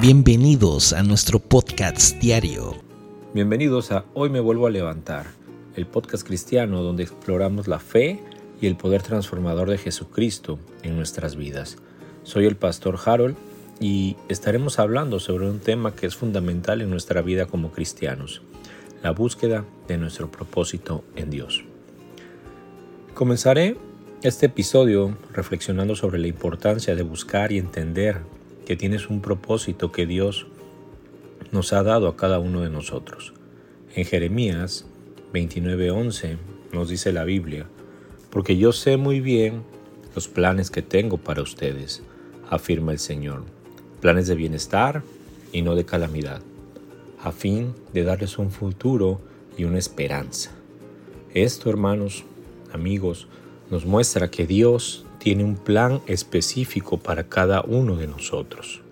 Bienvenidos a nuestro podcast diario. Bienvenidos a Hoy me vuelvo a levantar, el podcast cristiano donde exploramos la fe y el poder transformador de Jesucristo en nuestras vidas. Soy el pastor Harold y estaremos hablando sobre un tema que es fundamental en nuestra vida como cristianos, la búsqueda de nuestro propósito en Dios. Comenzaré este episodio reflexionando sobre la importancia de buscar y entender que tienes un propósito que Dios nos ha dado a cada uno de nosotros. En Jeremías 29:11 nos dice la Biblia, porque yo sé muy bien los planes que tengo para ustedes, afirma el Señor, planes de bienestar y no de calamidad, a fin de darles un futuro y una esperanza. Esto, hermanos, amigos, nos muestra que Dios tiene un plan específico para cada uno de nosotros.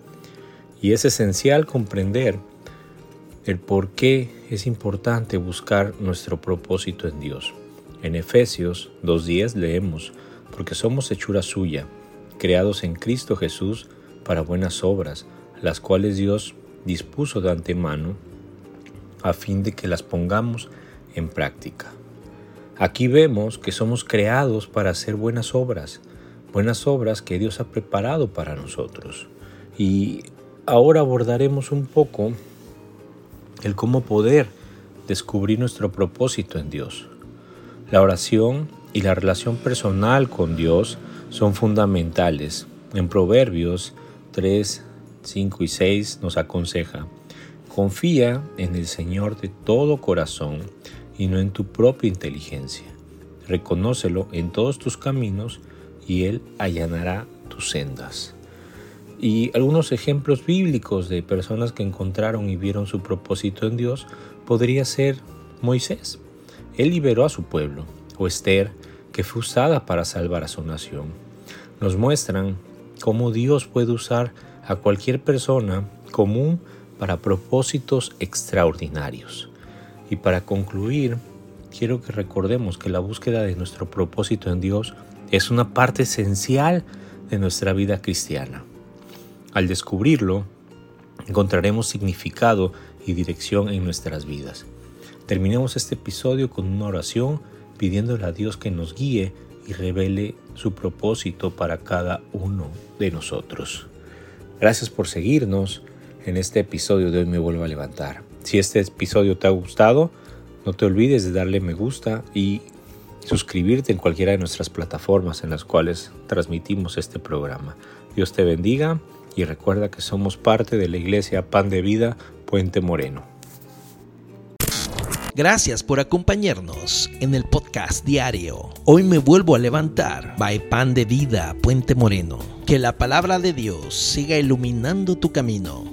Y es esencial comprender el por qué es importante buscar nuestro propósito en Dios. En Efesios 2.10 leemos, porque somos hechura suya, creados en Cristo Jesús para buenas obras, las cuales Dios dispuso de antemano a fin de que las pongamos en práctica. Aquí vemos que somos creados para hacer buenas obras, buenas obras que Dios ha preparado para nosotros. Y ahora abordaremos un poco el cómo poder descubrir nuestro propósito en Dios. La oración y la relación personal con Dios son fundamentales. En Proverbios 3, 5 y 6 nos aconseja, confía en el Señor de todo corazón y no en tu propia inteligencia. Reconócelo en todos tus caminos y Él allanará tus sendas. Y algunos ejemplos bíblicos de personas que encontraron y vieron su propósito en Dios podría ser Moisés. Él liberó a su pueblo, o Esther, que fue usada para salvar a su nación. Nos muestran cómo Dios puede usar a cualquier persona común para propósitos extraordinarios. Y para concluir, quiero que recordemos que la búsqueda de nuestro propósito en Dios es una parte esencial de nuestra vida cristiana. Al descubrirlo, encontraremos significado y dirección en nuestras vidas. Terminemos este episodio con una oración pidiéndole a Dios que nos guíe y revele su propósito para cada uno de nosotros. Gracias por seguirnos en este episodio de Hoy Me Vuelvo a Levantar. Si este episodio te ha gustado, no te olvides de darle me gusta y suscribirte en cualquiera de nuestras plataformas en las cuales transmitimos este programa. Dios te bendiga y recuerda que somos parte de la iglesia Pan de Vida Puente Moreno. Gracias por acompañarnos en el podcast diario. Hoy me vuelvo a levantar. By Pan de Vida Puente Moreno. Que la palabra de Dios siga iluminando tu camino